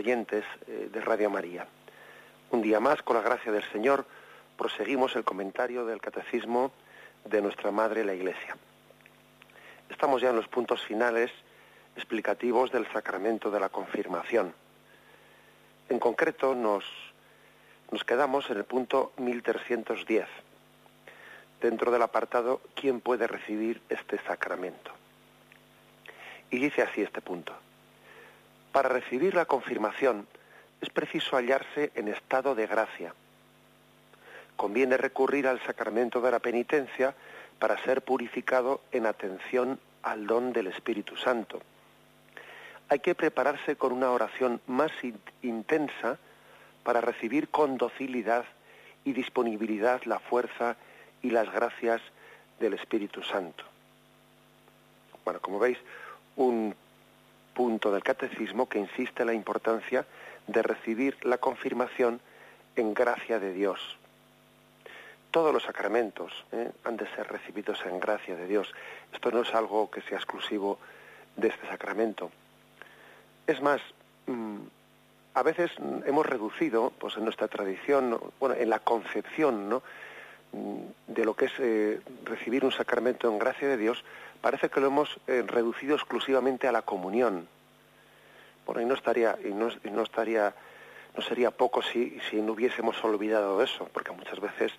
Oyentes eh, de Radio María. Un día más, con la gracia del Señor, proseguimos el comentario del Catecismo de nuestra Madre la Iglesia. Estamos ya en los puntos finales explicativos del sacramento de la confirmación. En concreto, nos, nos quedamos en el punto 1310, dentro del apartado ¿Quién puede recibir este sacramento? Y dice así este punto. Para recibir la confirmación es preciso hallarse en estado de gracia. Conviene recurrir al sacramento de la penitencia para ser purificado en atención al don del Espíritu Santo. Hay que prepararse con una oración más intensa para recibir con docilidad y disponibilidad la fuerza y las gracias del Espíritu Santo. Bueno, como veis, un punto del catecismo que insiste en la importancia de recibir la confirmación en gracia de Dios. Todos los sacramentos ¿eh? han de ser recibidos en gracia de Dios. Esto no es algo que sea exclusivo de este sacramento. Es más, mm, a veces hemos reducido, pues en nuestra tradición, bueno, en la concepción, ¿no? Mm, de lo que es eh, recibir un sacramento en gracia de Dios, parece que lo hemos eh, reducido exclusivamente a la comunión. Bueno, y no estaría, y no, no estaría, no sería poco si, si no hubiésemos olvidado eso, porque muchas veces,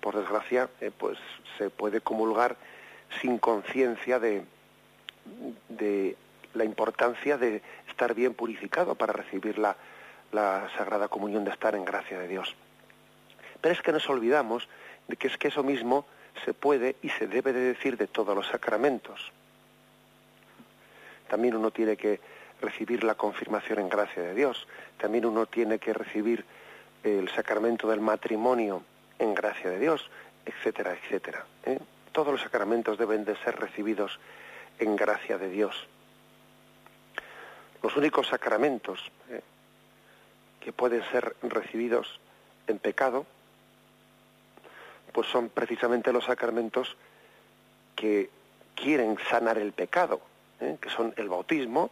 por desgracia, eh, pues se puede comulgar sin conciencia de, de la importancia de estar bien purificado para recibir la, la Sagrada Comunión, de estar en gracia de Dios. Pero es que nos olvidamos de que es que eso mismo se puede y se debe de decir de todos los sacramentos. También uno tiene que recibir la confirmación en gracia de Dios. También uno tiene que recibir el sacramento del matrimonio en gracia de Dios, etcétera, etcétera. ¿eh? Todos los sacramentos deben de ser recibidos en gracia de Dios. Los únicos sacramentos ¿eh? que pueden ser recibidos en pecado pues son precisamente los sacramentos que quieren sanar el pecado, ¿eh? que son el bautismo,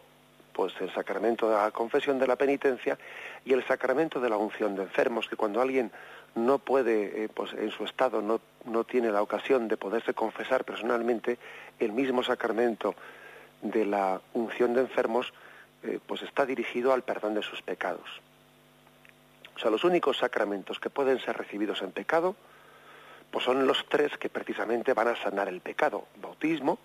pues el sacramento de la confesión de la penitencia y el sacramento de la unción de enfermos, que cuando alguien no puede, eh, pues en su estado no, no tiene la ocasión de poderse confesar personalmente, el mismo sacramento de la unción de enfermos, eh, pues está dirigido al perdón de sus pecados. O sea, los únicos sacramentos que pueden ser recibidos en pecado pues son los tres que precisamente van a sanar el pecado. Bautismo,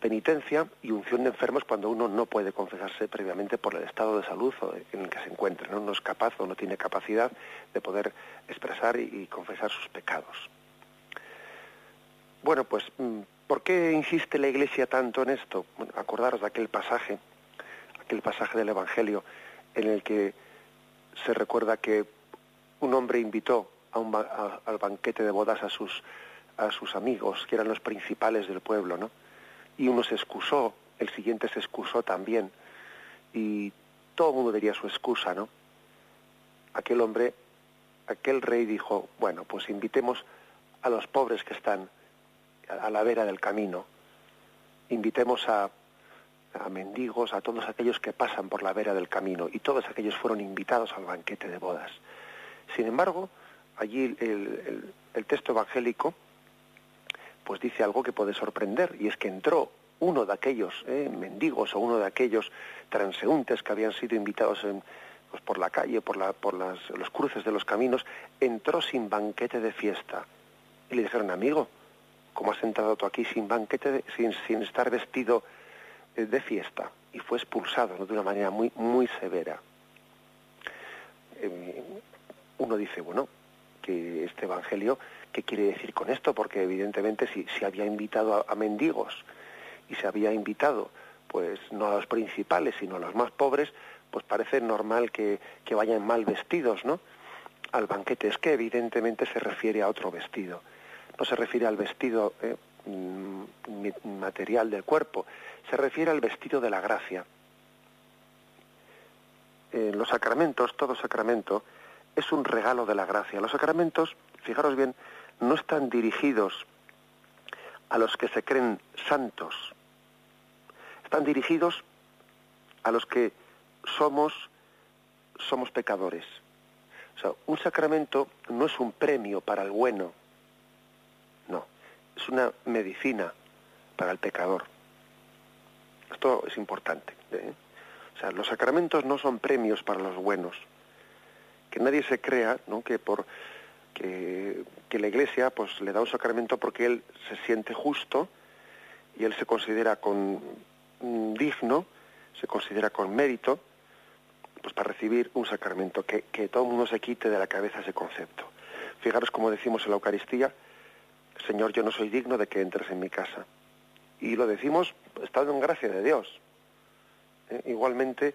penitencia y unción de enfermos cuando uno no puede confesarse previamente por el estado de salud en el que se encuentra, no, es capaz o no tiene capacidad de poder expresar y, confesar sus pecados. Bueno, pues, mm, ¿por qué insiste la Iglesia tanto en esto? Bueno, acordaros de aquel pasaje, aquel pasaje del Evangelio en el que se recuerda que un hombre invitó al banquete de bodas a sus, a sus amigos, que eran los principales del pueblo, ¿no? Y uno se excusó, el siguiente se excusó también, y todo el mundo diría su excusa, ¿no? Aquel hombre, aquel rey dijo, bueno, pues invitemos a los pobres que están a la vera del camino, invitemos a, a mendigos, a todos aquellos que pasan por la vera del camino, y todos aquellos fueron invitados al banquete de bodas. Sin embargo, allí el, texto evangélico pues dice algo que puede sorprender y es que entró uno de aquellos eh, mendigos o uno de aquellos transeúntes que habían sido invitados en, pues por la calle, por, la, por las, los cruces de los caminos, entró sin banquete de fiesta. Y le dijeron, amigo, ¿cómo has entrado tú aquí sin banquete, sin, sin estar vestido eh, de fiesta? y fue expulsado de una manera muy, muy severa. Eh, uno dice, bueno, que este Evangelio, ¿qué quiere decir con esto? Porque evidentemente si, si había invitado a, mendigos y se había invitado, pues no a los principales, sino a los más pobres, pues parece normal que, que vayan mal vestidos, ¿no? Al banquete. Es que evidentemente se refiere a otro vestido. No se refiere al vestido eh, mm, material del cuerpo, se refiere al vestido de la gracia. En los sacramentos, todo sacramento, es un regalo de la gracia. Los sacramentos, fijaros bien, no están dirigidos a los que se creen santos, están dirigidos a los que somos, somos pecadores. O sea, un sacramento no es un premio para el bueno, no, es una medicina para el pecador. Esto es importante. ¿eh? O sea, los sacramentos no son premios para los buenos que nadie se crea que por que, la Iglesia pues le da un sacramento porque él se siente justo y él se considera con mm, digno, se considera con mérito, pues para recibir un sacramento, que, que todo el mundo se quite de la cabeza ese concepto. Fijaros como decimos en la Eucaristía, Señor, yo no soy digno de que entres en mi casa. Y lo decimos estando en gracia de Dios. ¿Eh? Igualmente,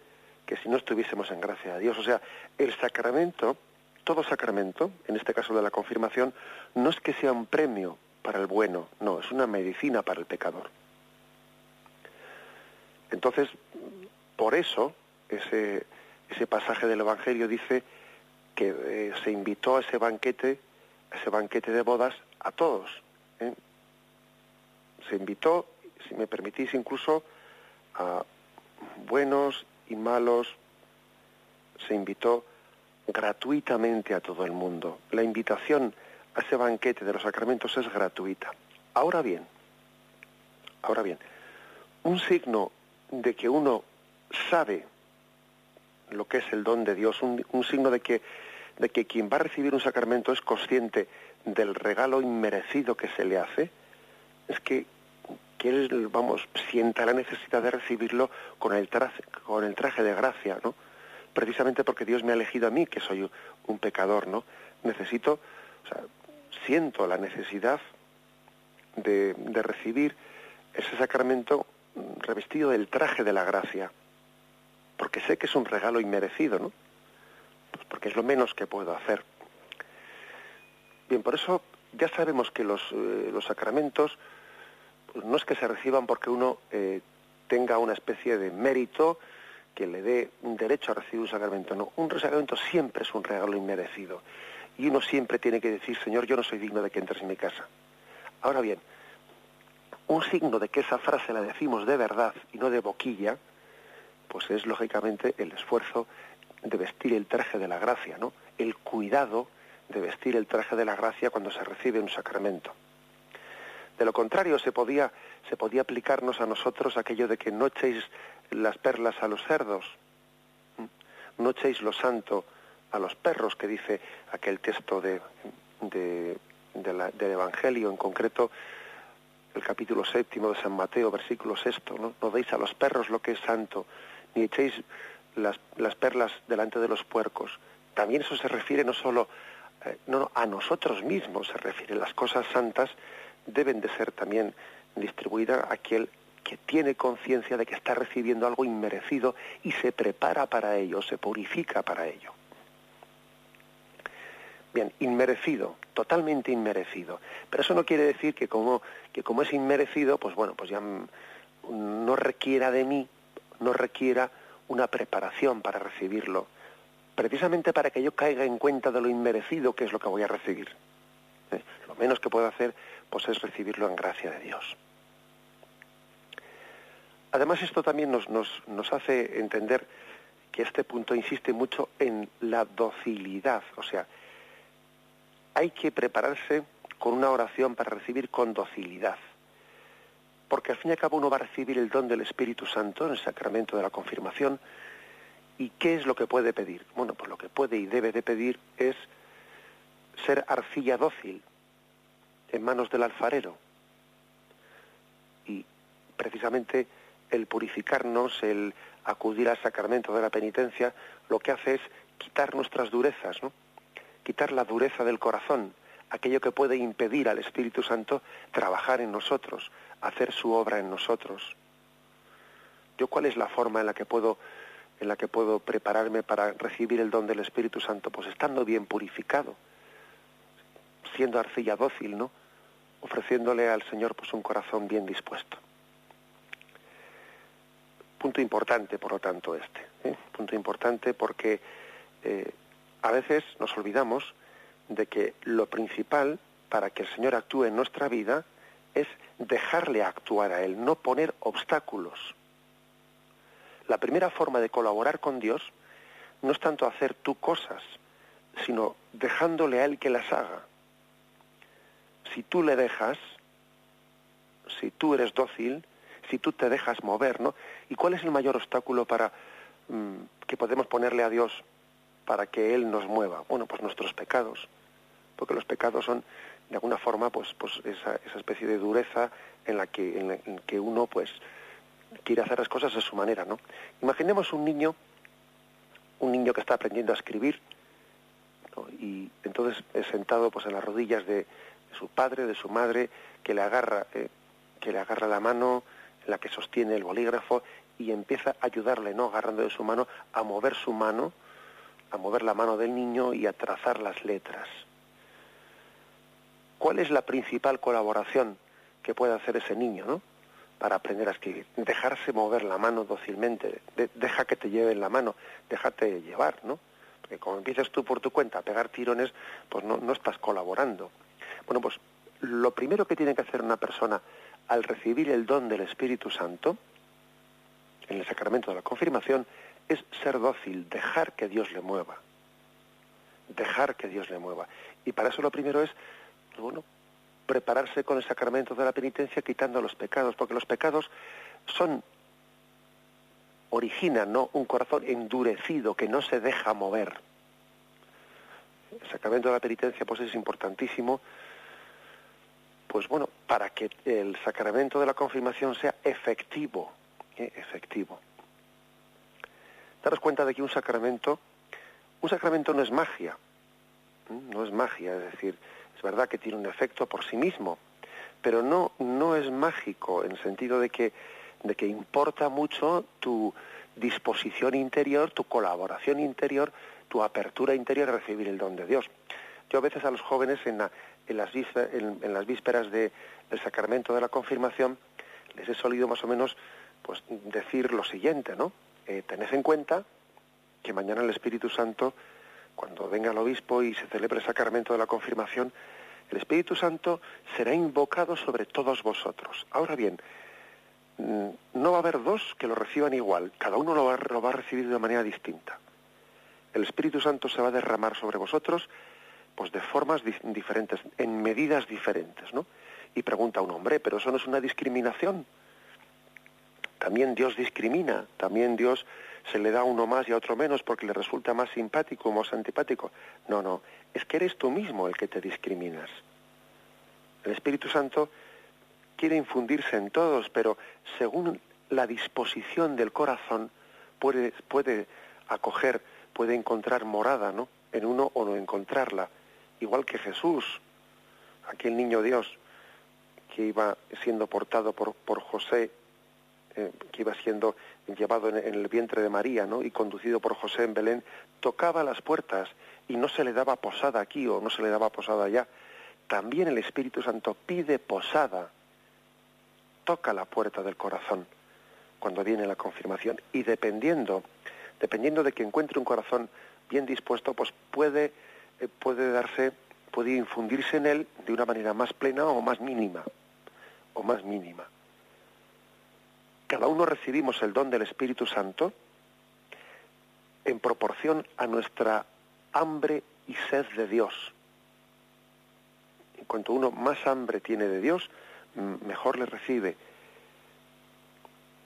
que si no estuviésemos en gracia de Dios. O sea, el sacramento, todo sacramento, en este caso de la confirmación, no es que sea un premio para el bueno, no, es una medicina para el pecador. Entonces, por eso, ese, ese pasaje del Evangelio dice que eh, se invitó a ese banquete, a ese banquete de bodas, a todos. ¿eh? Se invitó, si me permitís, incluso a buenos y malos, se invitó gratuitamente a todo el mundo. La invitación a ese banquete de los sacramentos es gratuita. Ahora bien, ahora bien, un signo de que uno sabe lo que es el don de Dios, un, signo de que, de que quien va a recibir un sacramento es consciente del regalo inmerecido que se le hace, es que que él, vamos, sienta la necesidad de recibirlo con el traje, con el traje de gracia, ¿no? Precisamente porque Dios me ha elegido a mí, que soy un pecador, ¿no? Necesito, o sea, siento la necesidad de, recibir ese sacramento revestido del traje de la gracia, porque sé que es un regalo inmerecido, ¿no? Pues porque es lo menos que puedo hacer. Bien, por eso ya sabemos que los, eh, los sacramentos no es que se reciban porque uno eh, tenga una especie de mérito que le dé un derecho a recibir un sacramento. No, un sacramento siempre es un regalo inmerecido. Y uno siempre tiene que decir, Señor, yo no soy digno de que entres en mi casa. Ahora bien, un signo de que esa frase la decimos de verdad y no de boquilla, pues es lógicamente el esfuerzo de vestir el traje de la gracia, ¿no? El cuidado de vestir el traje de la gracia cuando se recibe un sacramento. De lo contrario, se podía, se podía aplicarnos a nosotros aquello de que no echéis las perlas a los cerdos, no echéis lo santo a los perros, que dice aquel texto de, del Evangelio, en concreto el capítulo séptimo de San Mateo, versículo sexto, ¿no? no deis a los perros lo que es santo, ni echéis las, las perlas delante de los puercos. También eso se refiere no solo eh, no, a nosotros mismos, se refiere las cosas santas deben de ser también distribuidas a aquel que tiene conciencia de que está recibiendo algo inmerecido y se prepara para ello, se purifica para ello. Bien, inmerecido, totalmente inmerecido. Pero eso no quiere decir que como, que como es inmerecido, pues bueno, pues ya no requiera de mí, no requiera una preparación para recibirlo, precisamente para que yo caiga en cuenta de lo inmerecido que es lo que voy a recibir. Menos que puedo hacer pues es recibirlo en gracia de Dios. Además, esto también nos, nos, hace entender que este punto insiste mucho en la docilidad, o sea, hay que prepararse con una oración para recibir con docilidad, porque al fin y al cabo uno va a recibir el don del Espíritu Santo en el sacramento de la confirmación, ¿y qué es lo que puede pedir? Bueno, pues lo que puede y debe de pedir es ser arcilla dócil, en manos del alfarero. Y precisamente el purificarnos, el acudir al sacramento de la penitencia, lo que hace es quitar nuestras durezas, ¿no? quitar la dureza del corazón, aquello que puede impedir al Espíritu Santo trabajar en nosotros, hacer su obra en nosotros. Yo cuál es la forma en la que puedo en la que puedo prepararme para recibir el don del Espíritu Santo, pues estando bien purificado, siendo arcilla dócil, ¿no? Ofreciéndole al Señor pues un corazón bien dispuesto. Punto importante, por lo tanto, este. ¿eh? Punto importante porque eh, a veces nos olvidamos de que lo principal para que el Señor actúe en nuestra vida es dejarle actuar a Él, no poner obstáculos. La primera forma de colaborar con Dios no es tanto hacer tú cosas, sino dejándole a Él que las haga. Si tú le dejas, si tú eres dócil, si tú te dejas mover, ¿no? ¿Y cuál es el mayor obstáculo para mm, que podemos ponerle a Dios para que Él nos mueva? Bueno, pues nuestros pecados, porque los pecados son de alguna forma pues, pues esa, esa especie de dureza en la que, en que uno pues quiere hacer las cosas de su manera, ¿no? Imaginemos un niño, un niño que está aprendiendo a escribir, y entonces es sentado pues en las rodillas de, su padre, de su madre, que le agarra, eh, que le agarra la mano, la que sostiene el bolígrafo y empieza a ayudarle, ¿no? Agarrando de su mano, a mover su mano, a mover la mano del niño y a trazar las letras. ¿Cuál es la principal colaboración que puede hacer ese niño, ¿no? Para aprender a escribir. Dejarse mover la mano dócilmente. deja que te lleven la mano. Déjate llevar, ¿no? Porque como empiezas tú por tu cuenta a pegar tirones, pues no, no estás colaborando. Bueno, pues lo primero que tiene que hacer una persona al recibir el don del Espíritu Santo, en el sacramento de la confirmación, es ser dócil, dejar que Dios le mueva. Dejar que Dios le mueva. Y para eso lo primero es, bueno, prepararse con el sacramento de la penitencia quitando los pecados, porque los pecados son, originan ¿no? un corazón endurecido que no se deja mover. El sacramento de la penitencia pues es importantísimo pues bueno, para que el sacramento de la confirmación sea efectivo, ¿eh? efectivo. Daros cuenta de que un sacramento, un sacramento no es magia, no es magia, es decir, es verdad que tiene un efecto por sí mismo, pero no, no es mágico en el sentido de que, de que importa mucho tu disposición interior, tu colaboración interior, tu apertura interior a recibir el don de Dios. Yo a veces a los jóvenes en, la, en las, vísperas del sacramento de la confirmación, les he solido más o menos pues, decir lo siguiente, ¿no? Eh, tened en cuenta que mañana el Espíritu Santo, cuando venga el obispo y se celebre el sacramento de la confirmación, el Espíritu Santo será invocado sobre todos vosotros. Ahora bien, mm, no va a haber dos que lo reciban igual, cada uno lo va, lo va a recibir de manera distinta. El Espíritu Santo se va a derramar sobre vosotros pues de formas diferentes, en medidas diferentes, ¿no? Y pregunta un hombre, pero eso no es una discriminación. También Dios discrimina, también Dios se le da a uno más y a otro menos porque le resulta más simpático o más antipático. No, no, es que eres tú mismo el que te discriminas. El Espíritu Santo quiere infundirse en todos, pero según la disposición del corazón puede, puede acoger, puede encontrar morada, ¿no? En uno o no encontrarla igual que Jesús, aquel niño Dios que iba siendo portado por, por José, eh, que iba siendo llevado en, el vientre de María, ¿no? Y conducido por José en Belén, tocaba las puertas y no se le daba posada aquí o no se le daba posada allá. También el Espíritu Santo pide posada, toca la puerta del corazón cuando viene la confirmación y dependiendo, dependiendo de que encuentre un corazón bien dispuesto, pues puede puede darse, puede infundirse en él de una manera más plena o más mínima, o más mínima. Cada uno recibimos el don del Espíritu Santo en proporción a nuestra hambre y sed de Dios. En cuanto uno más hambre tiene de Dios, mejor le recibe.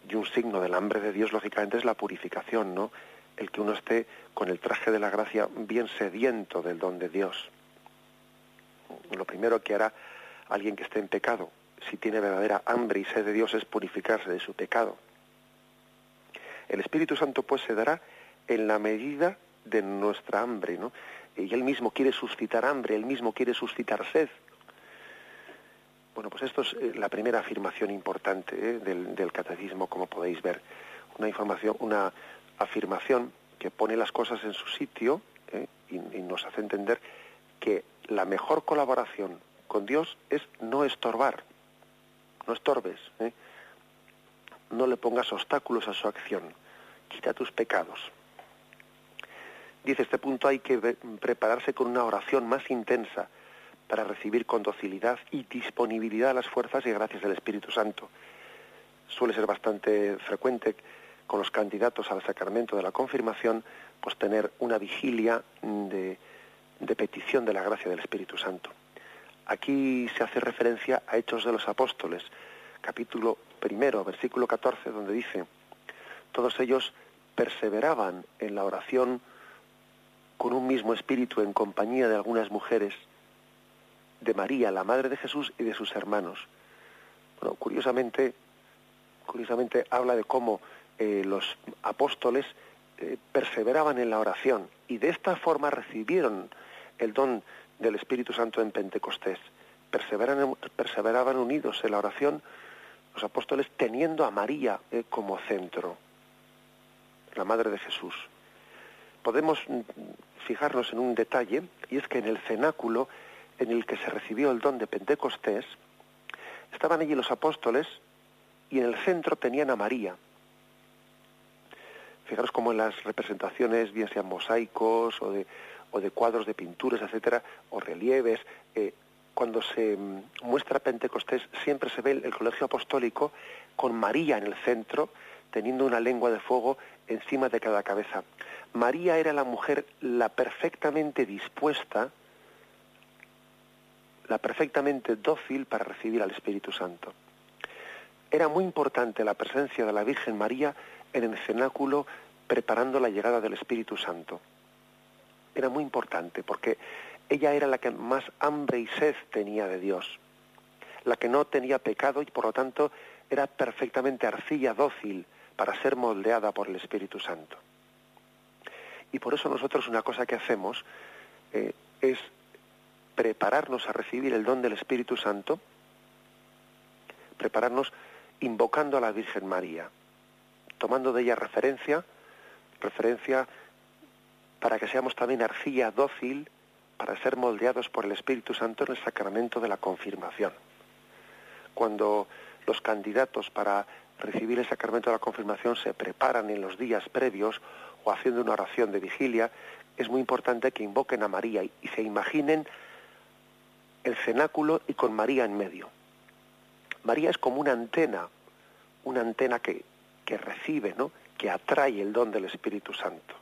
Y un signo del hambre de Dios, lógicamente, es la purificación, ¿no? El que uno esté con el traje de la gracia bien sediento del don de Dios. Lo primero que hará alguien que esté en pecado, si tiene verdadera hambre y sed de Dios, es purificarse de su pecado. El Espíritu Santo pues se dará en la medida de nuestra hambre, ¿no? Y él mismo quiere suscitar hambre, él mismo quiere suscitar sed. Bueno, pues esto es eh, la primera afirmación importante ¿eh? del, catecismo, como podéis ver. Una, información, una afirmación que pone las cosas en su sitio ¿eh? y, nos hace entender que la mejor colaboración con Dios es no estorbar, no estorbes, no le pongas obstáculos a su acción, quita tus pecados. Dice este punto hay que prepararse con una oración más intensa, para recibir con docilidad y disponibilidad las fuerzas y gracias del Espíritu Santo. Suele ser bastante frecuente con los candidatos al sacramento de la confirmación, pues tener una vigilia de, petición de la gracia del Espíritu Santo. Aquí se hace referencia a Hechos de los Apóstoles, capítulo primero, versículo 14, donde dice, todos ellos perseveraban en la oración con un mismo espíritu en compañía de algunas mujeres de María, la madre de Jesús y de sus hermanos. Bueno, curiosamente, curiosamente habla de cómo eh, los apóstoles eh, perseveraban en la oración y de esta forma recibieron el don del Espíritu Santo en Pentecostés. Perseveraban unidos en la oración los apóstoles teniendo a María eh, como centro, la madre de Jesús. Podemos mm, fijarnos en un detalle y es que en el cenáculo en el que se recibió el don de Pentecostés, estaban allí los apóstoles y en el centro tenían a María. Fijaros cómo en las representaciones, bien sean mosaicos o de, o de cuadros de pinturas, etcétera, o relieves, eh, cuando se mm, muestra Pentecostés siempre se ve el colegio apostólico con María en el centro, teniendo una lengua de fuego encima de cada cabeza. María era la mujer la perfectamente dispuesta la perfectamente dócil para recibir al Espíritu Santo. Era muy importante la presencia de la Virgen María en el cenáculo preparando la llegada del Espíritu Santo. Era muy importante porque ella era la que más hambre y sed tenía de Dios, la que no tenía pecado y por lo tanto era perfectamente arcilla dócil para ser moldeada por el Espíritu Santo. Y por eso nosotros una cosa que hacemos eh, es prepararnos a recibir el don del Espíritu Santo, prepararnos invocando a la Virgen María, tomando de ella referencia, referencia para que seamos también arcilla dócil para ser moldeados por el Espíritu Santo en el sacramento de la confirmación. Cuando los candidatos para recibir el sacramento de la confirmación se preparan en los días previos o haciendo una oración de vigilia, es muy importante que invoquen a María y se imaginen el cenáculo y con María en medio. María es como una antena, una antena que, que recibe, ¿no? que atrae el don del Espíritu Santo.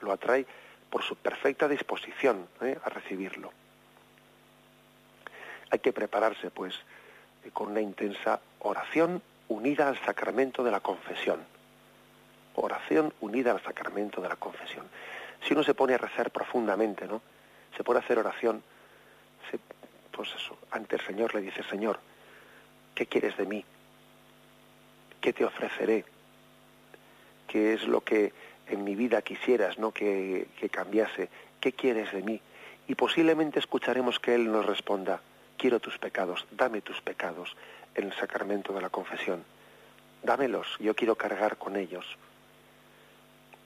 Lo atrae por su perfecta disposición ¿eh? a recibirlo. Hay que prepararse, pues, eh, con una intensa oración unida al sacramento de la confesión. Oración unida al sacramento de la confesión. Si uno se pone a rezar profundamente, ¿no? Se pone a hacer oración, se pues ante el Señor le dice, Señor, ¿qué quieres de mí? ¿Qué te ofreceré? ¿Qué es lo que en mi vida quisieras, no que, que cambiase? ¿Qué quieres de mí? Y posiblemente escucharemos que Él nos responda, quiero tus pecados, dame tus pecados en el sacramento de la confesión. Dámelos, yo quiero cargar con ellos.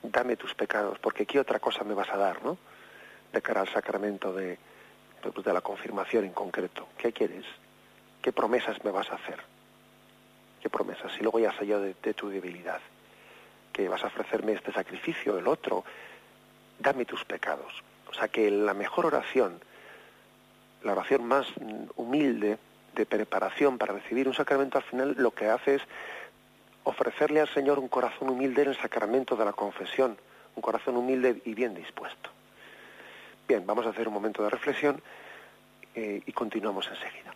Dame tus pecados, porque ¿qué otra cosa me vas a dar, no? De cara al sacramento de, pues, de la confirmación en concreto. ¿Qué quieres? ¿Qué promesas me vas a hacer? ¿Qué promesas? Y luego ya sé yo de, tu debilidad. Que vas a ofrecerme este sacrificio, el otro. Dame tus pecados. O sea que la mejor oración, la oración más humilde de preparación para recibir un sacramento, al final lo que hace es ofrecerle al Señor un corazón humilde en el sacramento de la confesión, un corazón humilde y bien dispuesto. Bien, vamos a hacer un momento de reflexión eh, y continuamos enseguida.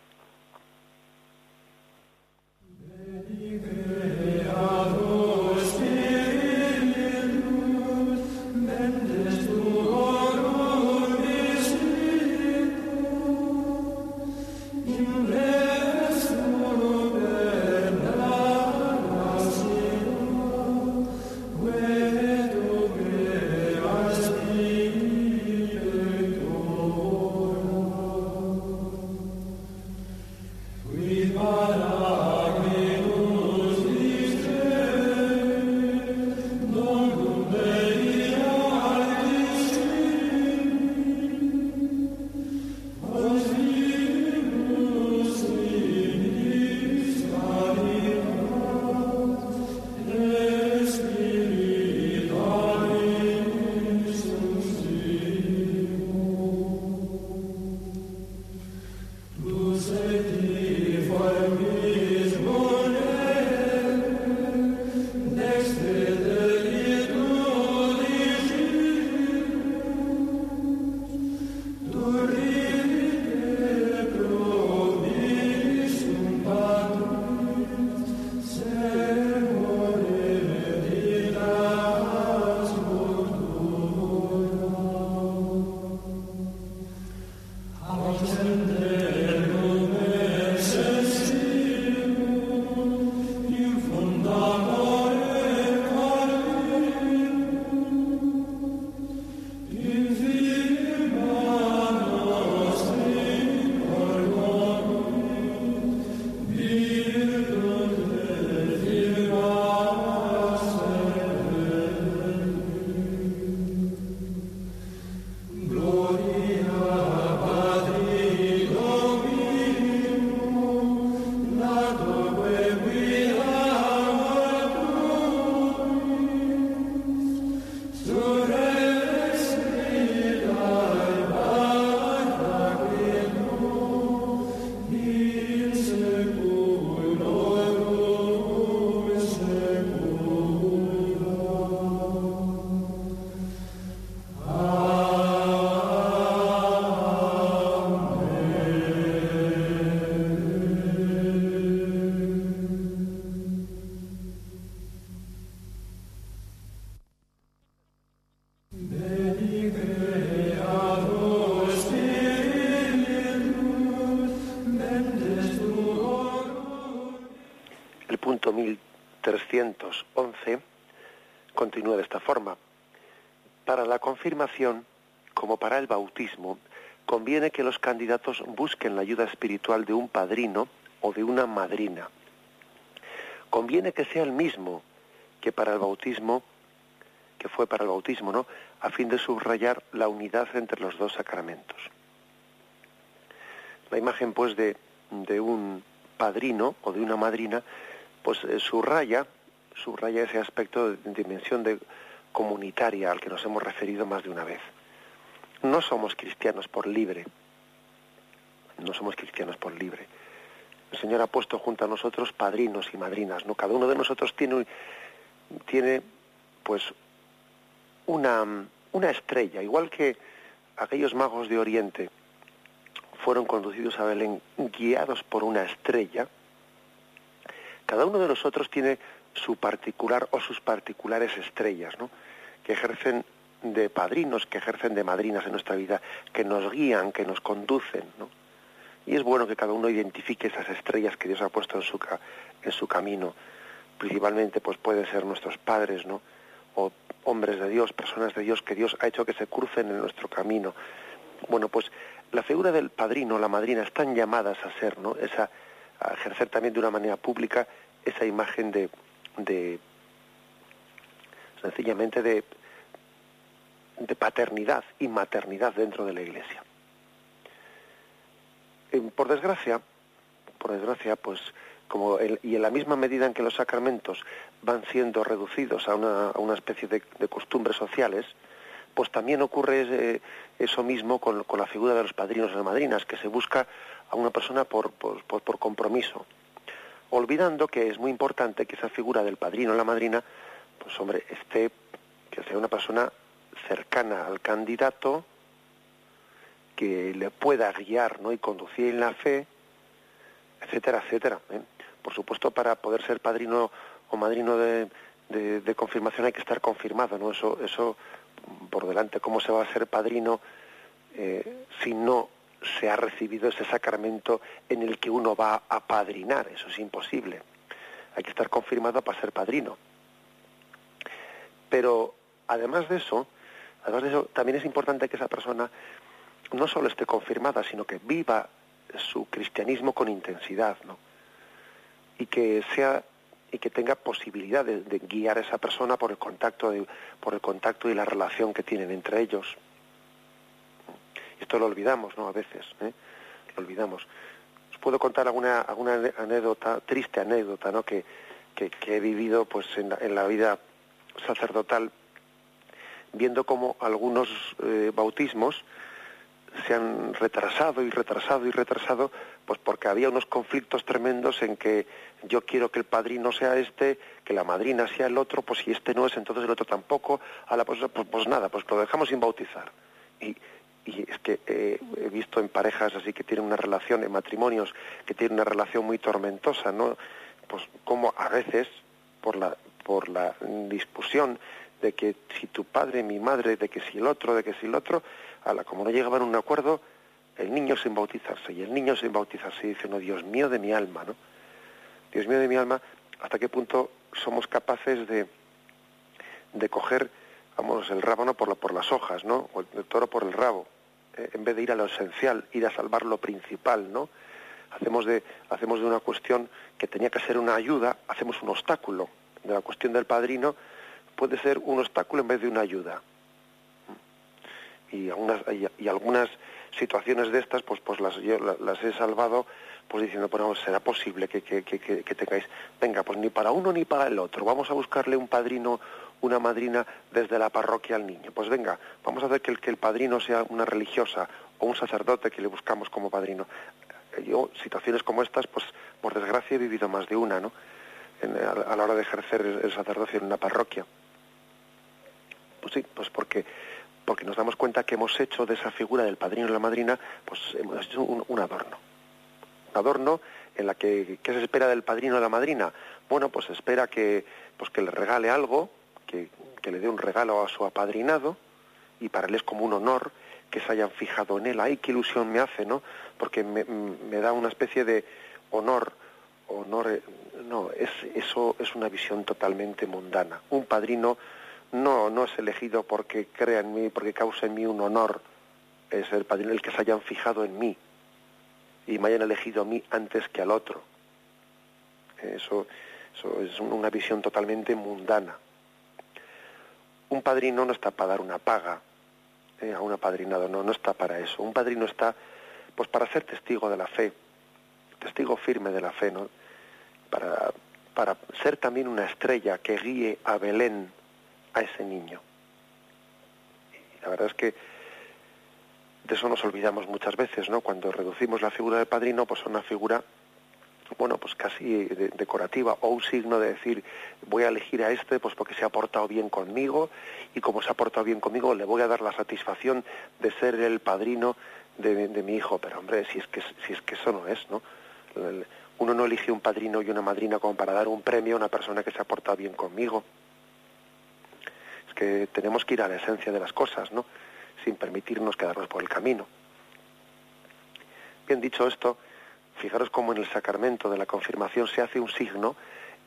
Para la confirmación, como para el bautismo, conviene que los candidatos busquen la ayuda espiritual de un padrino o de una madrina. Conviene que sea el mismo que para el bautismo, que fue para el bautismo, ¿no? A fin de subrayar la unidad entre los dos sacramentos. La imagen, pues, de, de un padrino o de una madrina, pues eh, subraya, subraya ese aspecto de dimensión de comunitaria al que nos hemos referido más de una vez. No somos cristianos por libre, no somos cristianos por libre. El Señor ha puesto junto a nosotros padrinos y madrinas, ¿no? Cada uno de nosotros tiene, tiene pues, una, una estrella, igual que aquellos magos de Oriente fueron conducidos a Belén guiados por una estrella, cada uno de nosotros tiene su particular o sus particulares estrellas, ¿no? que ejercen de padrinos, que ejercen de madrinas en nuestra vida, que nos guían, que nos conducen, ¿no? Y es bueno que cada uno identifique esas estrellas que Dios ha puesto en su, en su camino. Principalmente, pues pueden ser nuestros padres, ¿no? O hombres de Dios, personas de Dios que Dios ha hecho que se crucen en nuestro camino. Bueno, pues la figura del padrino, la madrina, están llamadas a ser, ¿no? Esa, a ejercer también de una manera pública esa imagen de, de sencillamente de, de paternidad y maternidad dentro de la Iglesia. Por desgracia, por desgracia, pues como y en la misma medida en que los sacramentos van siendo reducidos a una, a una especie de, costumbres sociales, pues también ocurre eso mismo con, con, la figura de los padrinos y las madrinas, que se busca a una persona por, por, compromiso, olvidando que es muy importante que esa figura del padrino o la madrina, pues hombre, esté, que sea una persona cercana al candidato, que le pueda guiar ¿no? y conducir en la fe, etcétera, etcétera. ¿eh? Por supuesto, para poder ser padrino o madrino de, de, confirmación hay que estar confirmado, ¿no? Eso, eso por delante, ¿cómo se va a ser padrino eh, si no se ha recibido ese sacramento en el que uno va a padrinar? Eso es imposible. Hay que estar confirmado para ser padrino. Pero además de eso, además de eso, también es importante que esa persona no solo esté confirmada, sino que viva su cristianismo con intensidad, ¿no? Y que sea y que tenga posibilidad de, guiar a esa persona por el contacto por el contacto y la relación que tienen entre ellos. Esto lo olvidamos, ¿no? A veces, ¿eh? lo olvidamos. Os puedo contar alguna alguna anécdota, triste anécdota, ¿no? Que, que, he vivido, pues, en la, en la vida sacerdotal, viendo cómo algunos eh, bautismos se han retrasado y retrasado y retrasado, pues porque había unos conflictos tremendos en que yo quiero que el padrino sea este, que la madrina sea el otro, pues si este no es, entonces el otro tampoco, a la, pues, pues, pues nada, pues lo dejamos sin bautizar. Y, y es que eh, he visto en parejas así que tienen una relación, en matrimonios que tienen una relación muy tormentosa, ¿no? Pues como a veces, por la, por la discusión de que si tu padre, mi madre, de que si el otro, de que si el otro, la como no llegaban a un acuerdo, el niño sin bautizarse, y el niño sin bautizarse, dice, no, Dios mío de mi alma, ¿no? Dios mío de mi alma, ¿hasta qué punto somos capaces de, de coger, vamos, el rábano por, por las hojas, ¿no? O el, toro por el rabo, en vez de ir a lo esencial, ir a salvar lo principal, ¿no? Hacemos de, hacemos de una cuestión que tenía que ser una ayuda, hacemos un obstáculo. De la cuestión del padrino puede ser un obstáculo en vez de una ayuda y algunas y, algunas situaciones de estas pues pues las yo las he salvado pues diciendo bueno será posible que, que, que, que, tengáis venga pues ni para uno ni para el otro vamos a buscarle un padrino una madrina desde la parroquia al niño pues venga vamos a hacer que el que el padrino sea una religiosa o un sacerdote que le buscamos como padrino yo situaciones como estas pues por desgracia he vivido más de una no a, la hora de ejercer el sacerdocio en una parroquia pues sí pues porque porque nos damos cuenta que hemos hecho de esa figura del padrino y la madrina, pues hemos hecho un, adorno. Un adorno en la que, ¿qué se espera del padrino o la madrina? Bueno, pues espera que, pues que le regale algo, que, le dé un regalo a su apadrinado, y para él es como un honor que se hayan fijado en él. ¡Ay, qué ilusión me hace, ¿no? Porque me, da una especie de honor, honor, eh, no, es, eso es una visión totalmente mundana. Un padrino no, no es elegido porque crea en mí, porque causa en mí un honor. Es el padrino el que se hayan fijado en mí y me hayan elegido a mí antes que al otro. Eso, eso es una visión totalmente mundana. Un padrino no está para dar una paga eh, a un apadrinado, no, no está para eso. Un padrino está pues para ser testigo de la fe, testigo firme de la fe, ¿no? Para, para ser también una estrella que guíe a Belén, a ese niño. Y la verdad es que de eso nos olvidamos muchas veces, ¿no? Cuando reducimos la figura del padrino, pues a una figura, bueno, pues casi decorativa, o un signo de decir, voy a elegir a este, pues porque se ha portado bien conmigo, y como se ha portado bien conmigo, le voy a dar la satisfacción de ser el padrino de, de mi hijo. Pero hombre, si es que si es que eso no es, ¿no? Uno no elige un padrino y una madrina como para dar un premio a una persona que se ha portado bien conmigo. Es que tenemos que ir a la esencia de las cosas, ¿no? sin permitirnos quedarnos por el camino. Bien dicho esto, fijaros cómo en el sacramento de la confirmación se hace un signo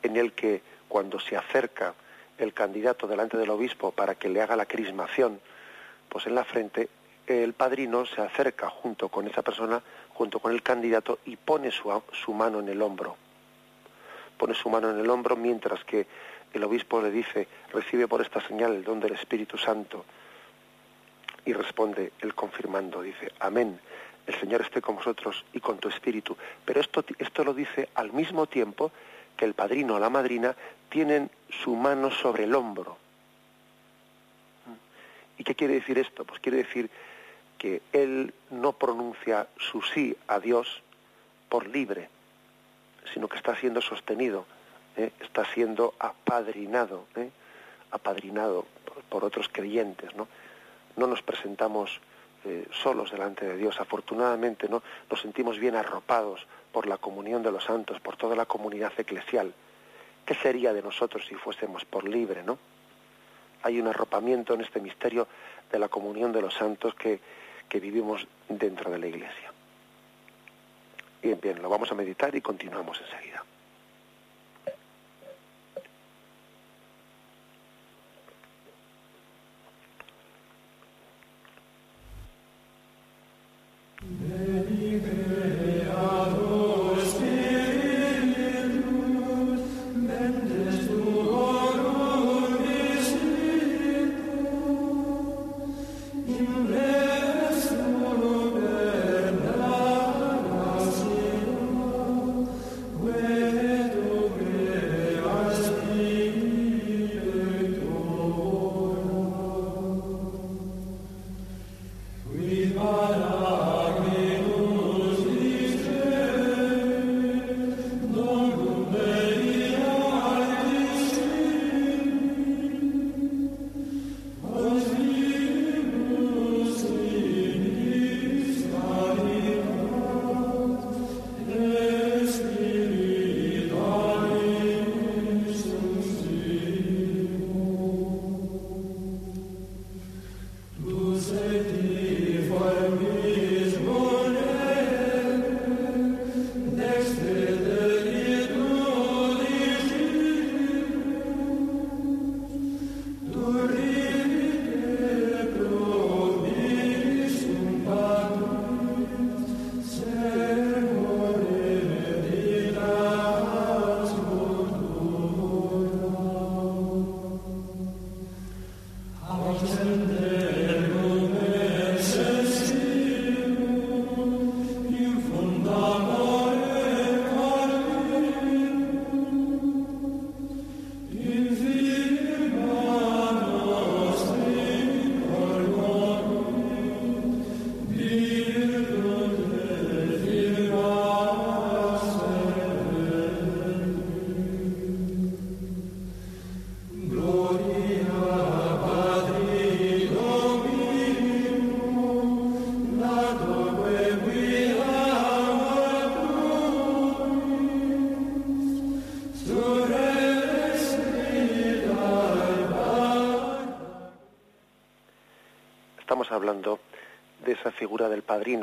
en el que cuando se acerca el candidato delante del obispo para que le haga la crismación, pues en la frente el padrino se acerca junto con esa persona, junto con el candidato y pone su, su mano en el hombro. Pone su mano en el hombro mientras que el obispo le dice, recibe por esta señal el don del Espíritu Santo y responde el confirmando, dice, amén, el Señor esté con vosotros y con tu espíritu. Pero esto, esto lo dice al mismo tiempo que el padrino o la madrina tienen su mano sobre el hombro. ¿Y qué quiere decir esto? Pues quiere decir que él no pronuncia su sí a Dios por libre, sino que está siendo sostenido, ¿eh? está siendo apadrinado, ¿eh? apadrinado por, por otros creyentes, ¿no? no nos presentamos eh, solos delante de Dios. Afortunadamente ¿no? nos sentimos bien arropados por la comunión de los santos, por toda la comunidad eclesial. ¿Qué sería de nosotros si fuésemos por libre, no? Hay un arropamiento en este misterio de la comunión de los santos que, que vivimos dentro de la Iglesia. Bien, bien, lo vamos a meditar y continuamos enseguida. Amen.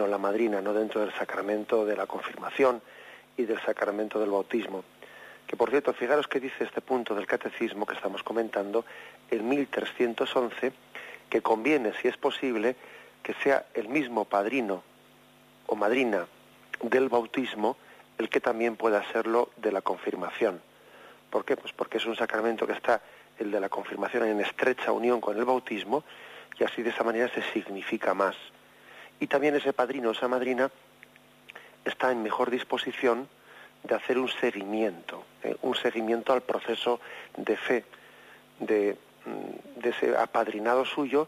La madrina, no dentro del sacramento de la confirmación y del sacramento del bautismo, Que por cierto, fijaros que dice este punto del catecismo que estamos comentando, en 1311, que conviene, si es posible, que sea el mismo padrino o madrina del bautismo el que también pueda serlo de la confirmación. ¿Por qué? Pues porque es un sacramento que está el de la confirmación en estrecha unión con el bautismo y así de esa manera se significa más. Y también ese padrino o esa madrina está en mejor disposición de hacer un seguimiento, ¿eh? un seguimiento al proceso de fe, de, mm, de, ese apadrinado suyo,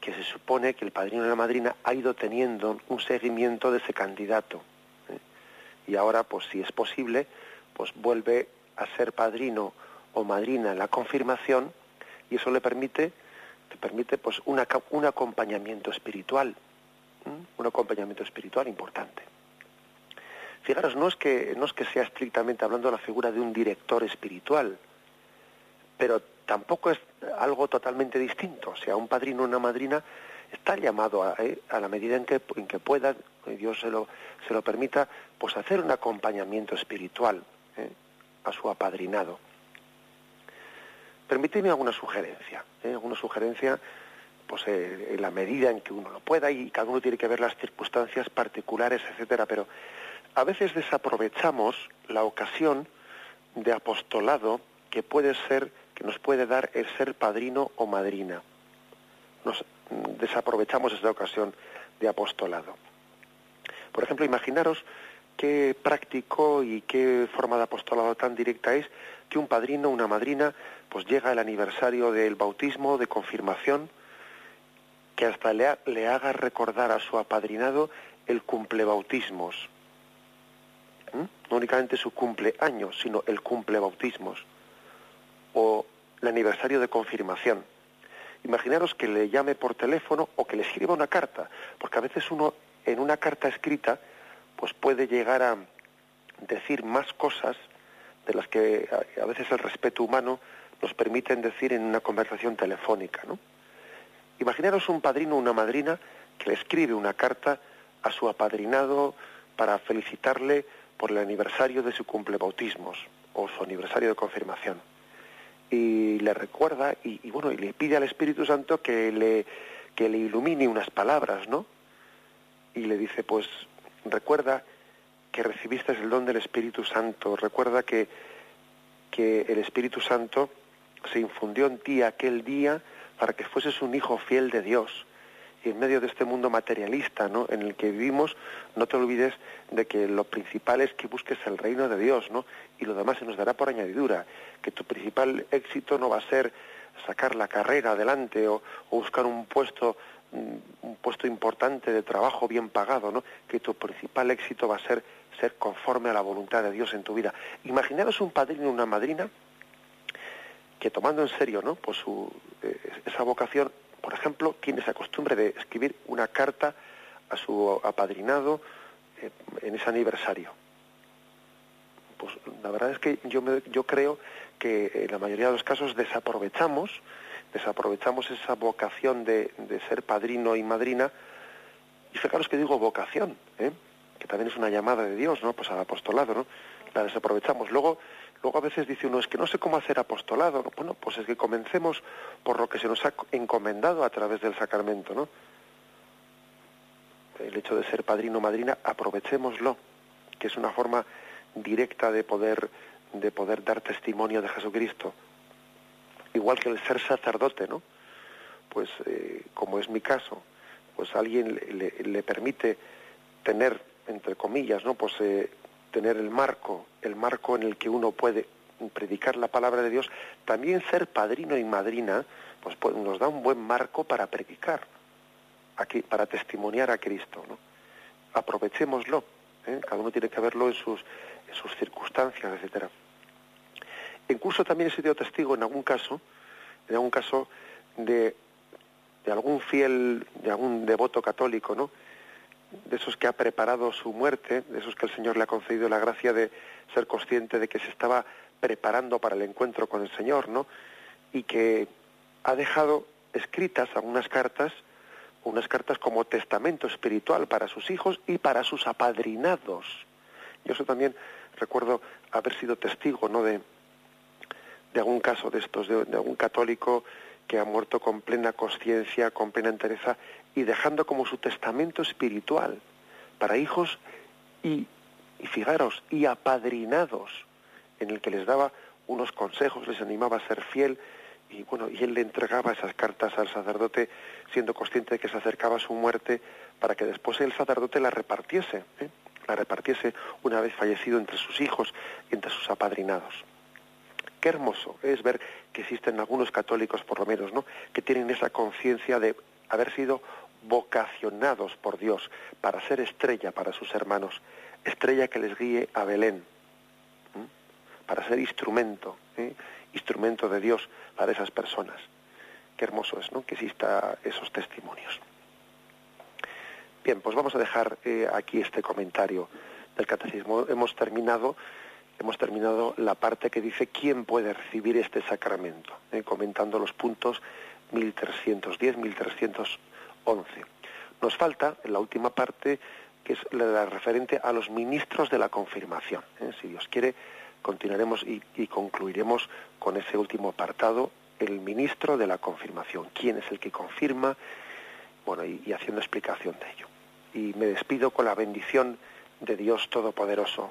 que se supone que el padrino o la madrina ha ido teniendo un seguimiento de ese candidato. ¿eh? Y ahora, pues si es posible, pues vuelve a ser padrino o madrina en la confirmación y eso le permite, te permite pues una, un acompañamiento espiritual, un acompañamiento espiritual importante. Fijaros, no es que no es que sea estrictamente hablando la figura de un director espiritual, pero tampoco es algo totalmente distinto. O sea, un padrino o una madrina está llamado a, eh, a la medida en que, en que pueda, Dios se lo, se lo permita, pues hacer un acompañamiento espiritual eh, a su apadrinado. Permíteme alguna sugerencia, ¿eh? alguna sugerencia pues eh, en la medida en que uno lo pueda y cada uno tiene que ver las circunstancias particulares, etcétera, pero a veces desaprovechamos la ocasión de apostolado que puede ser que nos puede dar el ser padrino o madrina. Nos mm, desaprovechamos esa ocasión de apostolado. Por ejemplo, imaginaros qué práctico y qué forma de apostolado tan directa es que un padrino una madrina pues llega el aniversario del bautismo, de confirmación, que hasta le, le haga recordar a su apadrinado el cumpleBautismos. ¿Mm? No únicamente su cumpleaños, sino el cumpleBautismos. O el aniversario de confirmación. Imaginaros que le llame por teléfono o que le escriba una carta, porque a veces uno en una carta escrita pues puede llegar a decir más cosas de las que a, veces el respeto humano nos permiten decir en una conversación telefónica, ¿no? Imaginaros un padrino o una madrina que le escribe una carta a su apadrinado para felicitarle por el aniversario de su cumpleBautismos o su aniversario de confirmación. Y le recuerda y, y, bueno, y le pide al Espíritu Santo que le, que le ilumine unas palabras, ¿no? Y le dice, pues recuerda que recibiste el don del Espíritu Santo, recuerda que, que el Espíritu Santo se infundió en ti aquel día para que fueses un hijo fiel de Dios. Y en medio de este mundo materialista ¿no? en el que vivimos, no te olvides de que lo principal es que busques el reino de Dios, ¿no? Y lo demás se nos dará por añadidura. Que tu principal éxito no va a ser sacar la carrera adelante o, o buscar un puesto un puesto importante de trabajo bien pagado, ¿no? Que tu principal éxito va a ser ser conforme a la voluntad de Dios en tu vida. Imaginaros un padrino y una madrina que tomando en serio, ¿no? Pues su, eh, esa vocación, por ejemplo, tiene esa costumbre de escribir una carta a su apadrinado eh, en ese aniversario. Pues la verdad es que yo, me, yo creo que en la mayoría de los casos desaprovechamos desaprovechamos esa vocación de, de ser padrino y madrina, y fijaros que digo vocación, ¿eh? Que también es una llamada de Dios, ¿no? Pues al apostolado, ¿no? La desaprovechamos. Luego, luego a veces dice uno, es que no sé cómo hacer apostolado. Bueno, pues es que comencemos por lo que se nos ha encomendado a través del sacramento, ¿no? El hecho de ser padrino o madrina, aprovechémoslo, que es una forma directa de poder, de poder dar testimonio de Jesucristo igual que el ser sacerdote, ¿no? Pues eh, como es mi caso, pues alguien le, le, permite tener, entre comillas, ¿no? Pues eh, tener el marco, el marco en el que uno puede predicar la palabra de Dios, también ser padrino y madrina, pues, pues nos da un buen marco para predicar, aquí, para testimoniar a Cristo, ¿no? Aprovechémoslo, ¿eh? cada uno tiene que verlo en sus, en sus circunstancias, etcétera. Incluso también he sido testigo en algún caso, en algún caso de, de algún fiel, de algún devoto católico, ¿no? De esos que ha preparado su muerte, de esos que el Señor le ha concedido la gracia de ser consciente de que se estaba preparando para el encuentro con el Señor, ¿no? Y que ha dejado escritas algunas cartas, unas cartas como testamento espiritual para sus hijos y para sus apadrinados. Y eso también recuerdo haber sido testigo, ¿no? De, de algún caso de estos, de, de algún católico que ha muerto con plena conciencia, con plena entereza y dejando como su testamento espiritual para hijos y, y fijaros, y apadrinados, en el que les daba unos consejos, les animaba a ser fiel, y bueno, y él le entregaba esas cartas al sacerdote siendo consciente de que se acercaba su muerte para que después el sacerdote la repartiese, ¿eh? la repartiese una vez fallecido entre sus hijos y entre sus apadrinados. Qué hermoso es ver que existen algunos católicos, por lo menos, ¿no? que tienen esa conciencia de haber sido vocacionados por Dios para ser estrella para sus hermanos, estrella que les guíe a Belén, para ser instrumento, ¿eh? instrumento de Dios para esas personas. Qué hermoso es, ¿no? Que exista esos testimonios. Bien, pues vamos a dejar eh, aquí este comentario del catecismo. Hemos terminado, hemos terminado la parte que dice quién puede recibir este sacramento, ¿eh? comentando los puntos 1310, 1311. Nos falta en la última parte que es la referente a los ministros de la confirmación. ¿eh? Si Dios quiere, continuaremos y, concluiremos con ese último apartado, el ministro de la confirmación. ¿Quién es el que confirma? Bueno, y, haciendo explicación de ello. Y me despido con la bendición de Dios Todopoderoso.